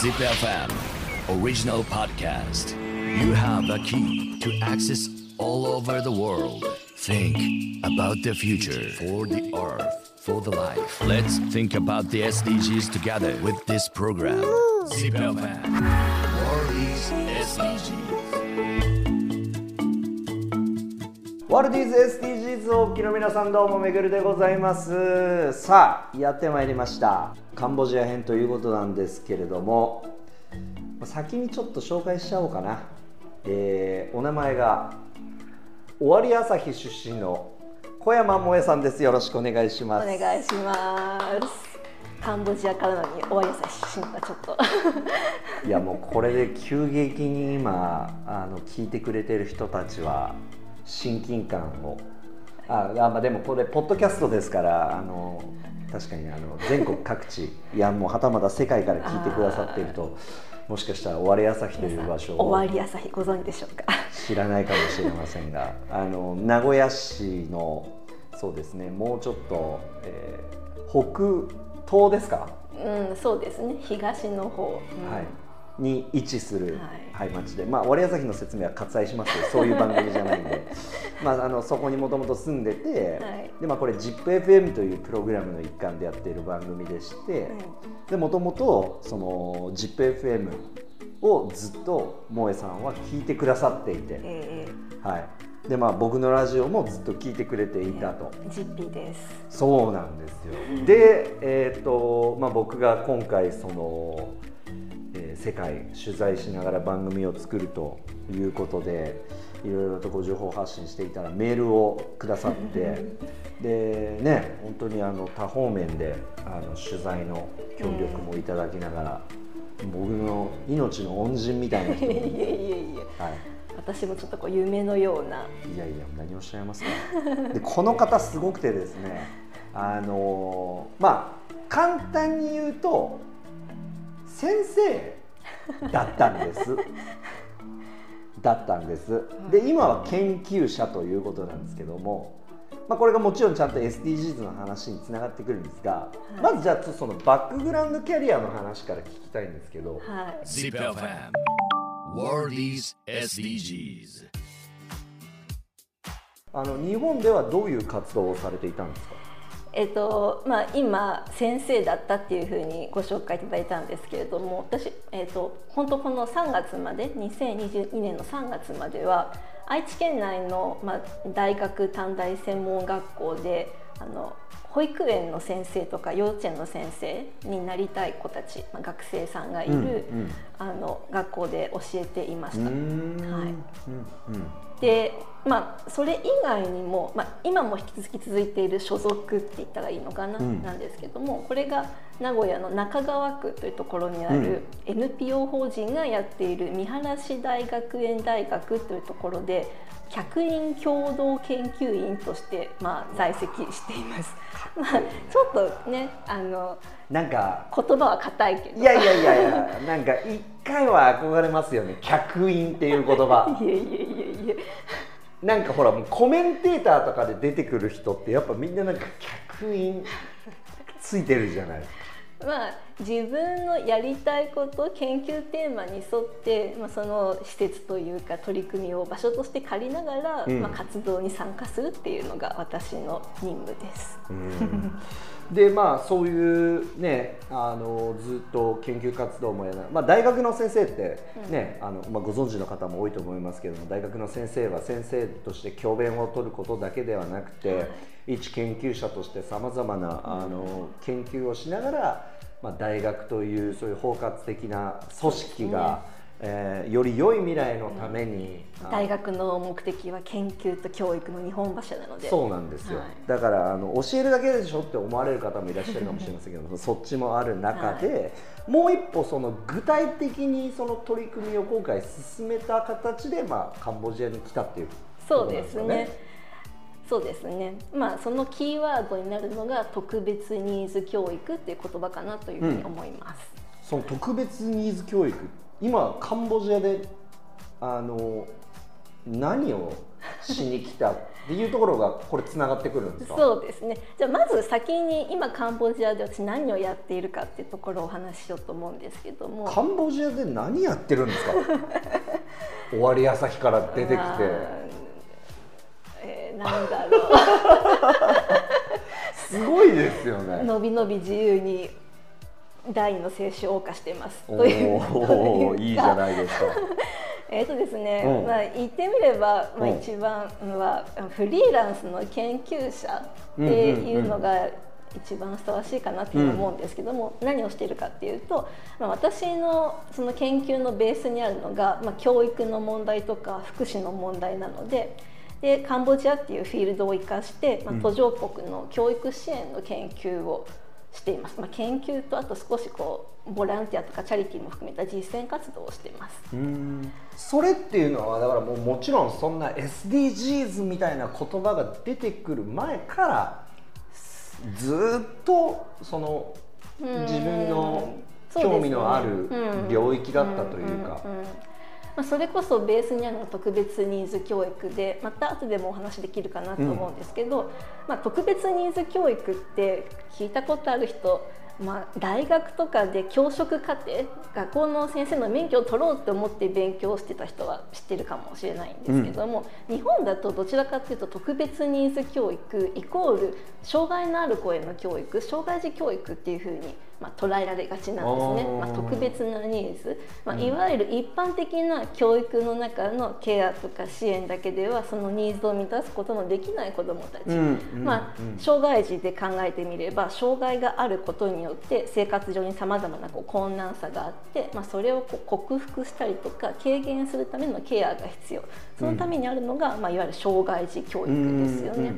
Zip FM original podcast. You have a key to access all over the world. Think about the future for the earth, for the life. Let's think about the SDGs together with this program. Zip FM World is ワールディーズ SDGs をお聞きの皆さんどうもめぐるでございます。さあやってまいりました。カンボジア編ということなんですけれども先にちょっと紹介しちゃおうかな、えーお名前が尾張朝日出身の小山萌えさんです。よろしくお願いしおます。願いします。カンボジアからなのに終わりやさ出身がちょっと。いやもうこれで急激に今あの聞いてくれてる人たちは親近感を。ああまあでもこれポッドキャストですからあの確かにあの全国各地いやもうはたまた世界から聞いてくださっているともしかしたら終わり朝日という場所を終わり朝日ご存知でしょうか？知らないかもしれませんがあの名古屋市のそうですねもうちょっと、えー北東ですか？うんそうですね。東の方。うん。はい、に位置する、ははい町で、まあ、割朝日の説明は割愛しますけど そういう番組じゃないんで、まあ、あのそこにもともと住んでて、はい。でまあ、これ ZIPFM というプログラムの一環でやっている番組でしてでもともとその ZIPFM をずっと萌えさんは聞いてくださっていて、えはい。でまあ、僕のラジオもずっと聞いてくれていたと。ー、ジッピーです。そうなんですよ。で、えっ、とまあ僕が今回その、えー世界取材しながら番組を作るということで、いろいろとご情報発信していたらメールをくださって、でね本当にあの多方面であの取材の協力もいただきながら、僕の命の恩人みたいな人 いえいに、えいえ。はい。私もちょっとこう夢のような。いやいや何をおっしゃいますかでこの方すごくてですねあのーまあ簡単に言うと先生だったんです。だったんです。で今は研究者ということなんですけども、まあ、これがもちろんちゃんと SDGs の話につながってくるんですが、まずじゃあそのバックグラウンドキャリアの話から聞きたいんですけど、はい。Zip FM World is SDGs. あの日本ではどういう活動をされていたんですか？えっとまあ、今先生だったっていうふうにご紹介いただいたんですけれども私、えっと、本当この3月まで2022年の3月までは愛知県内の、まあ、大学短大専門学校であの保育園の先生とか幼稚園の先生になりたい子たち、まあ、学生さんがいる、うんうん。あの学校で教えていました。はい。うんうんでまあそれ以外にも、まあ、今も引き続き続いている所属って言ったらいいのかな、うん。なんですけどもこれが名古屋の中川区というところにある NPO 法人がやっている三原市大学園大学というところで客員共同研究員として、まあ、在籍しています。まあ、ちょっとねあのなんか言葉は硬いけど。いやいやいやいやなんか一回は憧れますよね。客員っていう言葉。いえいえいえいえ。なんかほらもうコメンテーターとかで出てくる人ってやっぱみんななんか客員ついてるじゃない。まあ、自分のやりたいこと研究テーマに沿って、まあ、その施設というか取り組みを場所として借りながら、うん。まあ、活動に参加するっていうのが私の任務です。でまあそういうねあのずっと研究活動もやらまあ、大学の先生ってね、あのまあ、ご存知の方も多いと思いますけども大学の先生は先生として教鞭を取ることだけではなくて、一研究者としてさまざまなあの研究をしながら、まあ、大学というそういう包括的な組織が、えーより良い未来のために、あの大学の目的は研究と教育の日本柱なので。そうなんですよ、はい。だからあの教えるだけでしょって思われる方もいらっしゃるかもしれませんけどそっちもある中で、もう一歩その具体的にその取り組みを今回進めた形で、まあ、カンボジアに来たっていうそうですね。そうですね。まあそのキーワードになるのが特別ニーズ教育っていう言葉かなというふうに思います。その特別ニーズ教育今カンボジアであの何をしに来たっていうところがこれつながってくるんですか？そうですね。じゃあまず先に今カンボジアで私何をやっているかっていうところをお話ししようと思うんですけども。カンボジアで何やってるんですか？終わり朝日から出てきて、えー、なんだろう。すごいですよね。のびのび自由に第二の青春を謳歌してます。おというおいいじゃないですか。えーとですね、うん。まあ、言ってみれば、まあ、うん一番はフリーランスの研究者っていうのが一番ふさわしいかなって思うんですけども、何をしているかっていうと、まあ、私のその研究のベースにあるのが、まあ、教育の問題とか福祉の問題なので。でカンボジアっていうフィールドを生かして、まあ、途上国の教育支援の研究をしています、まあ、研究とあと少しこうボランティアとかチャリティーも含めた実践活動をしています。うん。それっていうのはだからもうもちろんそんな SDGs みたいな言葉が出てくる前からずっとそのうん。自分の興味のあるうん。領域だったというか。んんんまあ、それこそベースにあるのは特別ニーズ教育でまた後でもお話できるかなと思うんですけど、まあ、特別ニーズ教育って聞いたことある人まあ、大学とかで教職課程学校の先生の免許を取ろうと思って勉強してた人は知ってるかもしれないんですけども、日本だとどちらかというと特別ニーズ教育イコール障害のある子への教育障害児教育っていうふうに、まあ、捉えられがちなんですね、まあ、特別なニーズ、まあ、いわゆる一般的な教育の中のケアとか支援だけではそのニーズを満たすことのできない子どもたち、まあうん障害児で考えてみれば障害があることによって生活上にさまざまなこう困難さがあって、まあ、それをこう克服したりとか軽減するためのケアが必要そのためにあるのが、まあ、いわゆる障害児教育ですよね。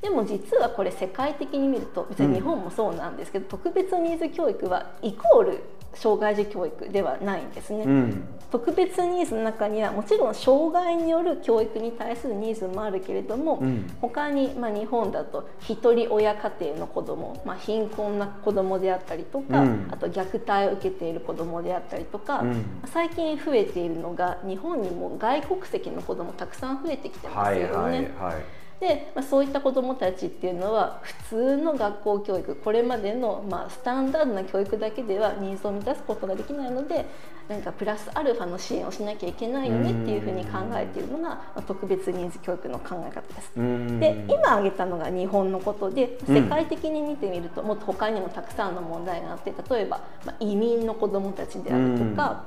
でも実はこれ世界的に見ると別に日本もそうなんですけど、特別ニーズ教育はイコール障害児教育ではないんですね。うん。うん特別ニーズの中にはもちろん障害による教育に対するニーズもあるけれども、うん。他に、まあ、日本だと一人親家庭の子ども、まあ、貧困な子どもであったりとか、うん。あと虐待を受けている子どもであったりとか、うん。最近増えているのが日本にも外国籍の子どもたくさん増えてきてますよね。はいはいはいで、まあ、そういった子どもたちっていうのは普通の学校教育これまでの、まあ、スタンダードな教育だけではニーズを満たすことができないので何かプラスアルファの支援をしなきゃいけないよねっていうふうに考えているのが、まあ、特別ニーズ教育の考え方です。うん。で今挙げたのが日本のことでうん世界的に見てみるともっと他にもたくさんの問題があって例えば、まあ、移民の子どもたちであるとか、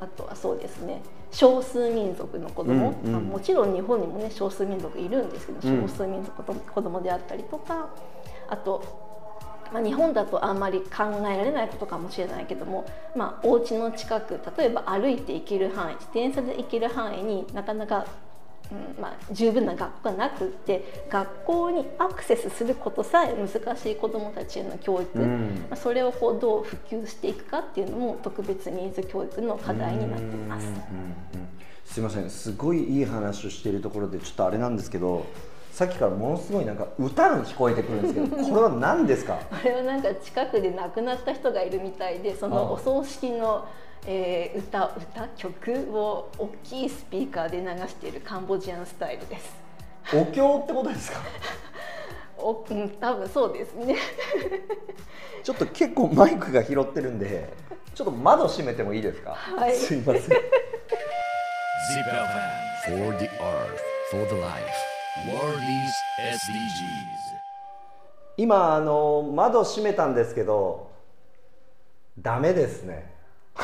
あとはそうですね少数民族の子ども、うんうん。まあもちろん日本にもね少数民族いるんですけどうん。少数民族の子どもであったりとかあとまあ、日本だとあんまり考えられないことかもしれないけども、まあ、お家の近く例えば歩いて行ける範囲自転車で行ける範囲になかなか、うんまあ、十分な学校がなくって学校にアクセスすることさえ難しい子どもたちへの教育、うん。まあ、それをこうどう普及していくかっていうのも特別ニーズ教育の課題になっています。うんうんうん。すいません。すごいいい話をしているところでちょっとあれなんですけどさっきからものすごいなんか歌が聞こえてくるんですけど これは何ですか？あれはなんか近くで亡くなった人がいるみたいでそのお葬式の、えー歌歌曲を大きいスピーカーで流しているカンボジアンスタイルです。お経ってことですか？おうん、多分そうですね。ちょっと結構マイクが拾ってるんでちょっと窓閉めてもいいですか、はいすいません Zip FM for the earth, for the life. 今あの窓閉めたんですけどダメですね。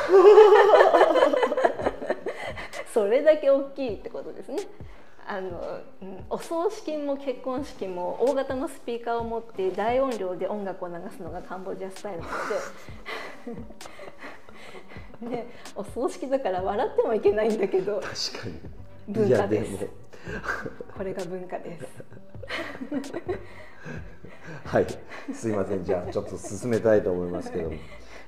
それだけ大きいってことですね。あの、うんお葬式も結婚式も大型のスピーカーを持って大音量で音楽を流すのがカンボジアスタイルなので、ね、お葬式だから笑ってもいけないんだけど。確かに。文化ですこれが文化です。はい。すいません。じゃあちょっと進めたいと思いますけども。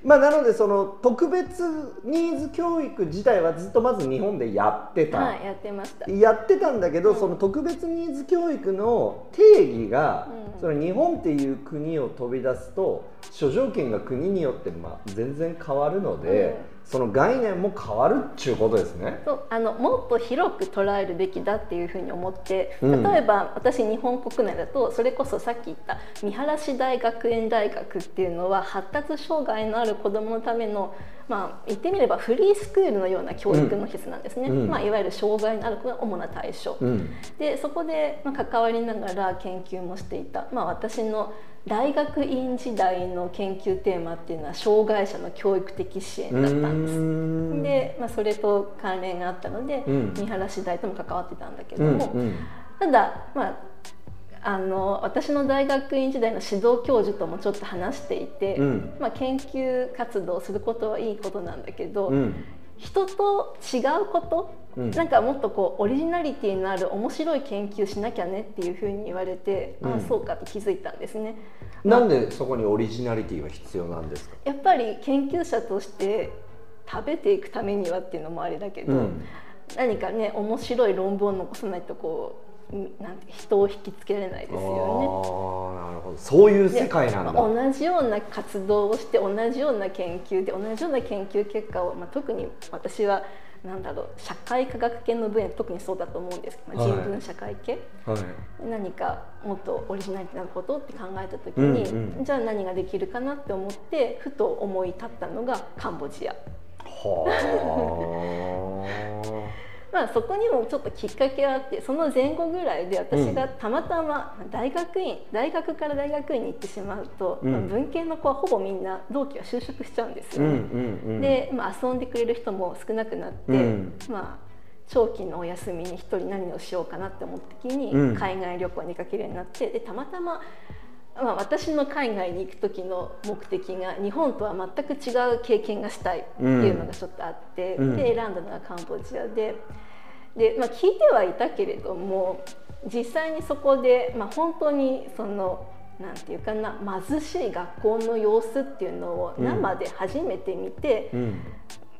まあなのでその特別ニーズ教育自体はずっとまず日本でやってた、はい、やってました。やってたんだけど、その特別ニーズ教育の定義が、うん。その日本っていう国を飛び出すと諸条件が国によってまあ全然変わるので、その概念も変わるっちゅうことですね。そうあのもっと広く捉えるべきだっていうふうに思ってうん。例えば、私日本国内だとそれこそさっき言った見晴らし大学園大学っていうのは発達障害のある子どものためのまあ言ってみればフリースクールのような教育の施設なんですね、うん。まあ、いわゆる障害のある子が主な対象、うん。でそこで、まあ、関わりながら研究もしていた、まあ、私の大学院時代の研究テーマっていうのは障害者の教育的支援だったんです。ん。で、まあ、それと関連があったので、うん。見晴らし大とも関わってたんだけうんども、うん。ただ、まあ、あの私の大学院時代の指導教授ともちょっと話していて、うん。まあ、研究活動をすることはいいことなんだけど、うん人と違うこと、うんなんかもっとこうオリジナリティのある面白い研究しなきゃねっていうふうに言われて、あうんあそうかって気づいたんですね。なんでそこにオリジナリティは必要なんですか？やっぱり研究者として食べていくためにはっていうのもあれだけど、うん何かね面白い論文を残さないとこううんなんて人を引きつけられないですよね。ああなるほどそういう世界なんだ。同じような活動をして同じような研究で同じような研究結果を、まあ、特に私はなんだろう社会科学系の分野特にそうだと思うんですけど、まあ、はい人文社会系、はい。何かもっとオリジナリティなことって考えた時に、うんうんじゃあ何ができるかなって思ってふと思い立ったのがカンボジア。はまあ、そこにもちょっときっかけがあってその前後ぐらいで私がたまたま大学院大学から大学院に行ってしまうと、うんまあ文系の子はほぼみんな同期は就職しちゃうんですあ。うんよね。うんうん。で、まあ、遊んでくれる人も少なくなって、うんまあ、長期のお休みに一人何をしようかなって思った時にうん海外旅行に出かけるようになってでたまたま、まあ、私の海外に行く時の目的が日本とは全く違う経験がしたいっていうのがちょっとあって、うんで選んだのがカンボジアでで、まあ、聞いてはいたけれども実際にそこで、まあ、本当にその。なんていうかな貧しい学校の様子っていうのを生で初めて見て、うん。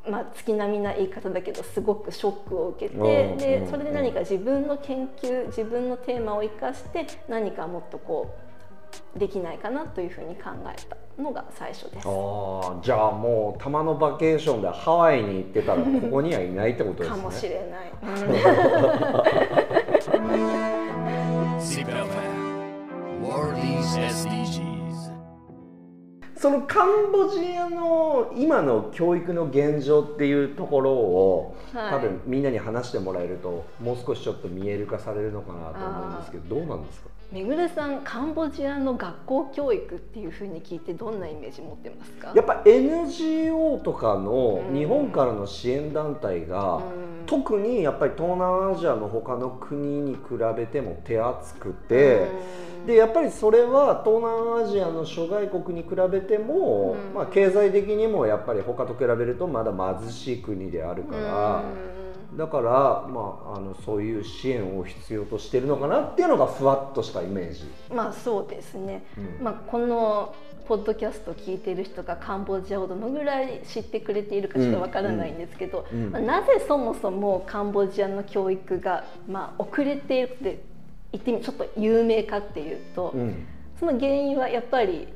まあ、月並みな言い方だけどすごくショックを受けうんてうんでそれで何か自分の研究自分のテーマを生かして何かもっとこうできないかなというふうに考えたのが最初です。ああじゃあもうたまのバケーションでハワイに行ってたらここにはいないってことですね。かもしれない。そのカンボジアの今の教育の現状っていうところを、はい多分みんなに話してもらえるともう少しちょっと見える化されるのかなと思うんですけどどうなんですか？めぐるさんカンボジアの学校教育っていうふうに聞いてどんなイメージ持ってますか？やっぱ NGO とかのうん日本からの支援団体が、うん。特にやっぱり東南アジアの他の国に比べても手厚くて、うん。でやっぱりそれは東南アジアの諸外国に比べても、うん。まあ、経済的にもやっぱり他と比べるとまだ貧しい国であるから、だから、まあ、あのそういう支援を必要としてるのかなっていうのがふわっとしたイメージ。まあそうですね、うん。まあ、このポッドキャストを聞いている人がカンボジアをどのぐらい知ってくれているかちょっとわからないんですけど、うんうんまあなぜそもそもカンボジアの教育が、まあ、遅れているって言ってみちょっと有名かっていうと、うん。その原因はやっぱり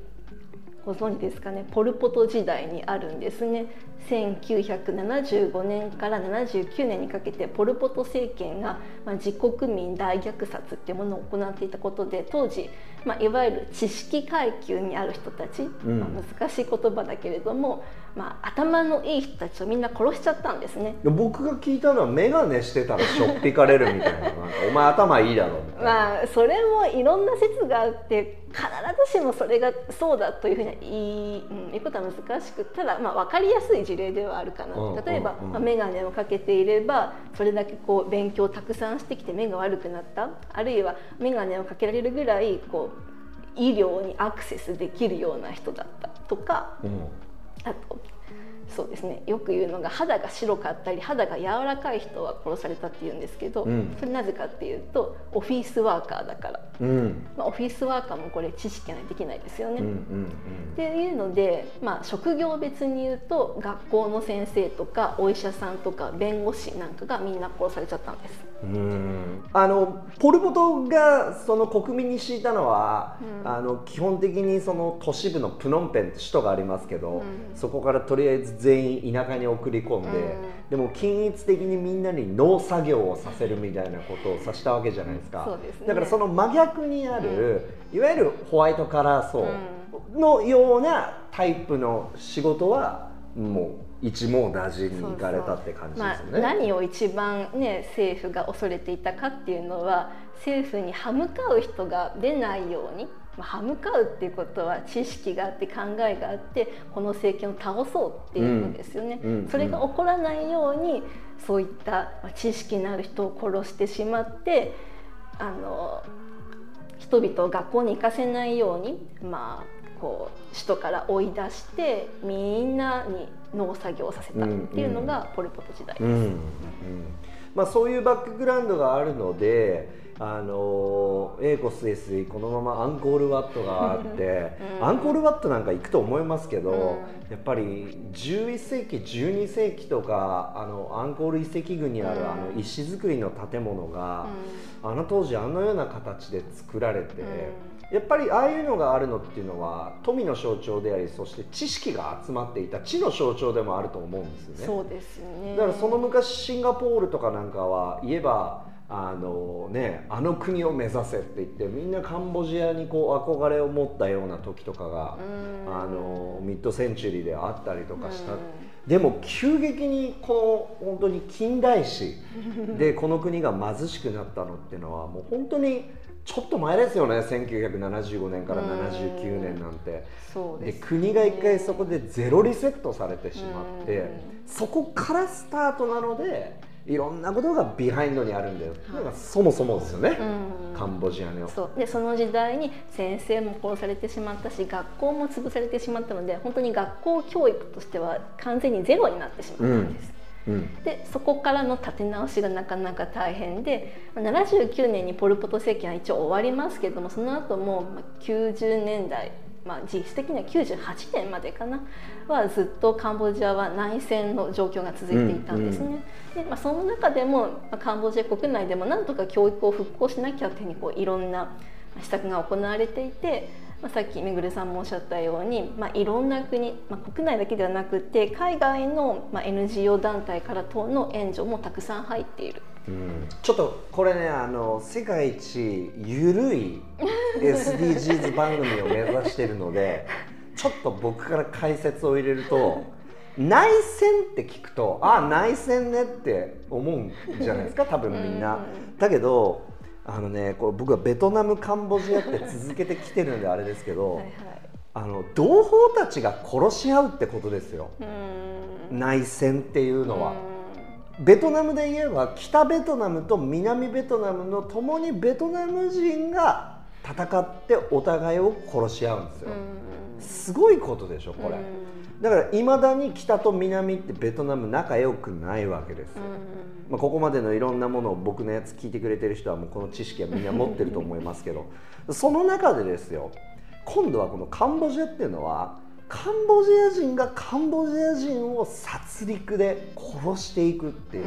ご存知ですかね？ポル・ポト時代にあるんですね。1975年から79年にかけてポル・ポト政権が、まあ、自国民大虐殺っていうものを行っていたことで当時、まあ、いわゆる知識階級にある人たち、ん。まあ、難しい言葉だけれども、まあ、頭のいい人たちをみんな殺しちゃったんですね。で僕が聞いたのは眼鏡してたらしょっぴかれるみたいななんかお前頭いいだろみたいな。まあそれもいろんな説があって必ずしもそれがそうだというふうには言い,、うん、言うことは難しくただまあ分かりやすい事例ではあるかな、うん例えば、うんうんまあ、眼鏡をかけていればそれだけこう勉強をたくさんしてきて目が悪くなったあるいは眼鏡をかけられるぐらいこう医療にアクセスできるような人だったとかうんあとそうですね。よく言うのが肌が白かったり肌が柔らかい人は殺されたっていうんですけど、うん。それなぜかっていうとオフィスワーカーだから、うん。まあ、オフィスワーカーもこれ知識ができないですよね。うんうん。っていうので、まあ、職業別に言うと学校の先生とかお医者さんとか弁護士なんかがみんな殺されちゃったんです。うん。あのポル・ポトがその国民に敷いたのは、うん。あの基本的にその都市部のプノンペンって首都がありますけど、うん。そこからとりりあえず全員田舎に送り込んで、でも均一的にみんなに農作業をさせるみたいなことをさしたわけじゃないですか。ね。だからその真逆にある、いわゆるホワイトカラー層のようなタイプの仕事はもう一網打尽に行かれたって感じですよね。まあ、何を一番ね政府が恐れていたかっていうのは政府に歯向かう人が出ないように、まあ、歯向かうっていうことは知識があって考えがあってこの政権を倒そうっていうのですよね。うんうんそれが起こらないようにそういったまあ知識のある人を殺してしまってあの人々を学校に行かせないようにまあこう首都から追い出してみんなに農作業をさせたっていうのがポル・ポト時代です。うんうんまあ、そういうバックグラウンドがあるので、あのエーコス SE このままアンコールワットがあって、うん。アンコールワットなんか行くと思いますけど、うん。やっぱり11世紀12世紀とかあのアンコール遺跡群にある、うん。あの石造りの建物が、あの当時あのような形で作られて。やっぱりああいうのがあるのっていうのは富の象徴でありそして知識が集まっていた知の象徴でもあると思うんですよね。そうですよね。だからその昔シンガポールとかなんかは言えばあのねあの国を目指せって言ってみんなカンボジアにこう憧れを持ったような時とかがうんあのミッドセンチュリーであったりとかしたうんでも急激にこの本当に近代史でこの国が貧しくなったのっていうのはもう本当にちょっと前ですよね。1975年から79年なんて。でそうです、国が一回そこでゼロリセットされてしまって、うん。そこからスタートなのでいろんなことがビハインドにあるんだよ、だからそもそもですよね、うん。カンボジアの。そう。でその時代に先生も殺されてしまったし学校も潰されてしまったので本当に学校教育としては完全にゼロになってしまったんです。うんでそこからの立て直しがなかなか大変でまあ79年にポル・ポト政権は一応終わりますけれどもその後もまあ90年代、まあ、実質的には98年までかなはずっとカンボジアは内戦の状況が続いていたんですね。でまあ、その中でも、まあ、カンボジア国内でもなんとか教育を復興しなきゃっていうふうにこういろんなまあ施策が行われていて、まあ、さっきめぐるさんもおっしゃったように、まあ、いろんな国、まあ、国内だけではなくて海外の、まあ、NGO 団体から等の援助もたくさん入っている。うんちょっとこれねあの世界一ゆるい SDGs 番組を目指しているのでちょっと僕から解説を入れると内戦って聞くとあ内戦ねって思うんじゃないですか多分みんな。だけどあのねこれ僕はベトナムカンボジアって続けてきてるんであれですけど、はいはいあの同胞たちが殺し合うってことですよ内戦っていうのは。うんベトナムで言えば北ベトナムと南ベトナムのともにベトナム人が戦ってお互いを殺し合うんですよ。すごいことでしょこれ。だからいまだに北と南ってベトナム仲良くないわけですよ。まあ、ここまでのいろんなものを僕のやつ聞いてくれてる人はもうこの知識はみんな持ってると思いますけどその中でですよ今度はこのカンボジアっていうのはカンボジア人がカンボジア人を殺戮で殺していくっていう。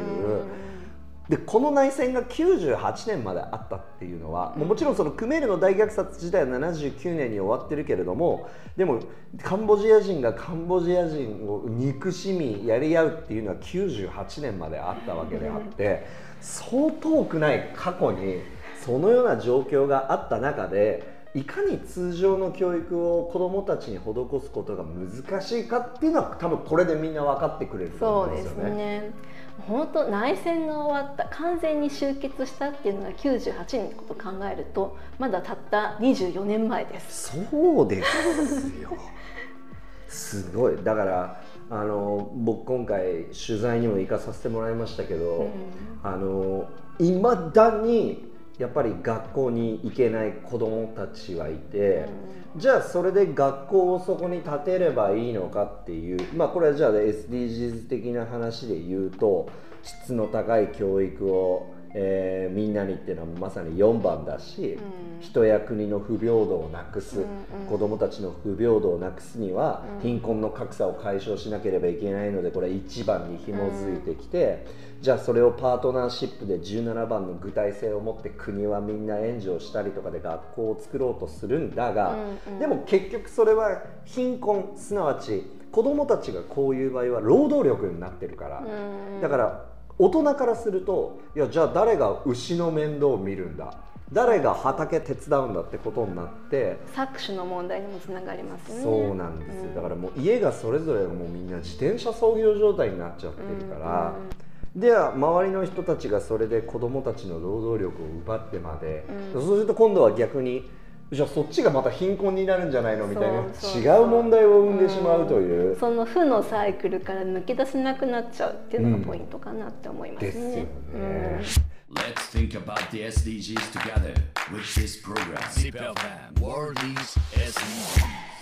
でこの内戦が98年まであったっていうのは、もちろんそのクメールの大虐殺自体は79年に終わってるけれどもでもカンボジア人がカンボジア人を憎しみやり合うっていうのは98年まであったわけであってそう遠くない過去にそのような状況があった中でいかに通常の教育を子どもたちに施すことが難しいかっていうのは多分これでみんな分かってくれるとそうです思うんですよね。ね。本当内戦が終わった完全に終結したっていうのが98年のことを考えるとまだたった24年前です。そうですよ すごいだからあの僕今回取材にも行かさせてもらいましたけど、あのいまだにやっぱり学校に行けない子どもたちはいて、じゃあそれで学校をそこに建てればいいのかっていうまあこれはじゃあ SDGs 的な話で言うと質の高い教育を、えーみんなにっていうのはまさに4番だし、人や国の不平等をなくす、子どもたちの不平等をなくすには、貧困の格差を解消しなければいけないのでこれ1番に紐づいてきて、じゃあそれをパートナーシップで17番の具体性を持って国はみんな援助をしたりとかで学校を作ろうとするんだが、でも結局それは貧困すなわち子供たちがこういう場合は労働力になってるから、うん。だから大人からするといやじゃあ誰が牛の面倒を見るんだ？誰が畑手伝うんだってことになって搾取の問題にもつながりますね。そうなんですよ、うん。だからもう家がそれぞれもうみんな自転車操業状態になっちゃってるから、では周りの人たちがそれで子供たちの労働力を奪ってまで、うん。そうすると今度は逆にじゃあそっちがまた貧困になるんじゃないのみたいなそうそう違う問題を生んでしまうという、その負のサイクルから抜け出せなくなっちゃうっていうのがポイントかなって思いますね。ですよね。Let's think about the SDGs together with this program. World is SDGs.